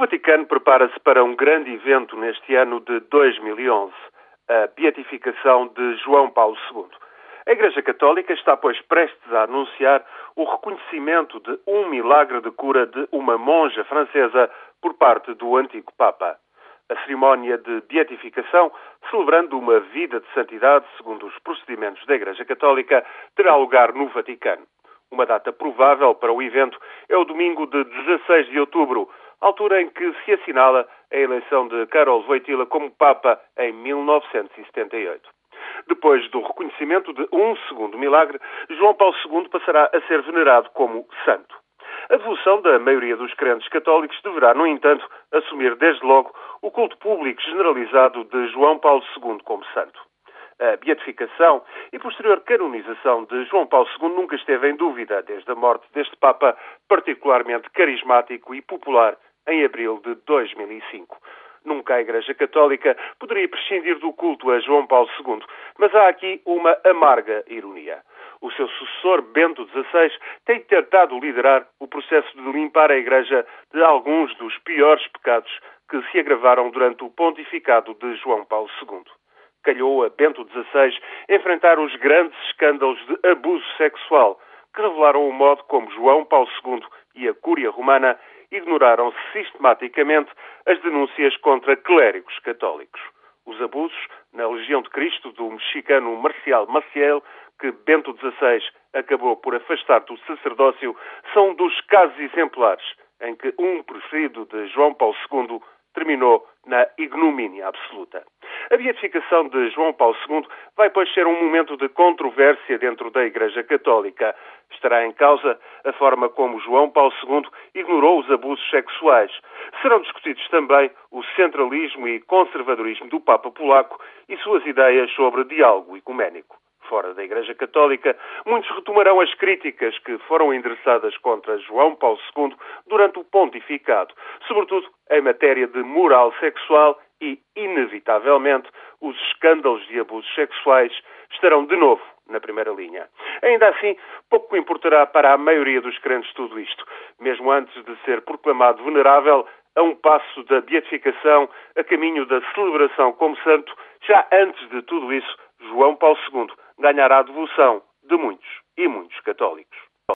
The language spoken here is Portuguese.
Vaticano prepara-se para um grande evento neste ano de 2011, a beatificação de João Paulo II. A Igreja Católica está, pois, prestes a anunciar o reconhecimento de um milagre de cura de uma monja francesa por parte do antigo Papa. A cerimónia de beatificação, celebrando uma vida de santidade segundo os procedimentos da Igreja Católica, terá lugar no Vaticano. Uma data provável para o evento é o domingo de 16 de outubro, altura em que se assinala a eleição de Karol Wojtyla como Papa em 1978. Depois do reconhecimento de um segundo milagre, João Paulo II passará a ser venerado como santo. A devoção da maioria dos crentes católicos deverá, no entanto, assumir desde logo o culto público generalizado de João Paulo II como santo. A beatificação e posterior canonização de João Paulo II nunca esteve em dúvida desde a morte deste Papa particularmente carismático e popular em abril de 2005. Nunca a Igreja Católica poderia prescindir do culto a João Paulo II, mas há aqui uma amarga ironia. O seu sucessor, Bento XVI, tem tentado liderar o processo de limpar a Igreja de alguns dos piores pecados que se agravaram durante o pontificado de João Paulo II. Calhou a Bento XVI enfrentar os grandes escândalos de abuso sexual que revelaram o modo como João Paulo II e a Cúria Romana ignoraram sistematicamente as denúncias contra clérigos católicos. Os abusos na Legião de Cristo do mexicano Marcial Maciel, que Bento XVI acabou por afastar do sacerdócio, são dos casos exemplares em que um preferido de João Paulo II terminou na ignomínia absoluta. A beatificação de João Paulo II vai, pois, ser um momento de controvérsia dentro da Igreja Católica. Estará em causa a forma como João Paulo II ignorou os abusos sexuais. Serão discutidos também o centralismo e conservadorismo do Papa Polaco e suas ideias sobre diálogo ecuménico fora da Igreja Católica, muitos retomarão as críticas que foram endereçadas contra João Paulo II durante o pontificado, sobretudo em matéria de moral sexual e, inevitavelmente, os escândalos de abusos sexuais estarão de novo na primeira linha. Ainda assim, pouco importará para a maioria dos crentes tudo isto. Mesmo antes de ser proclamado venerável, a um passo da beatificação, a caminho da celebração como santo, já antes de tudo isso, João Paulo II ganhará a devoção de muitos e muitos católicos.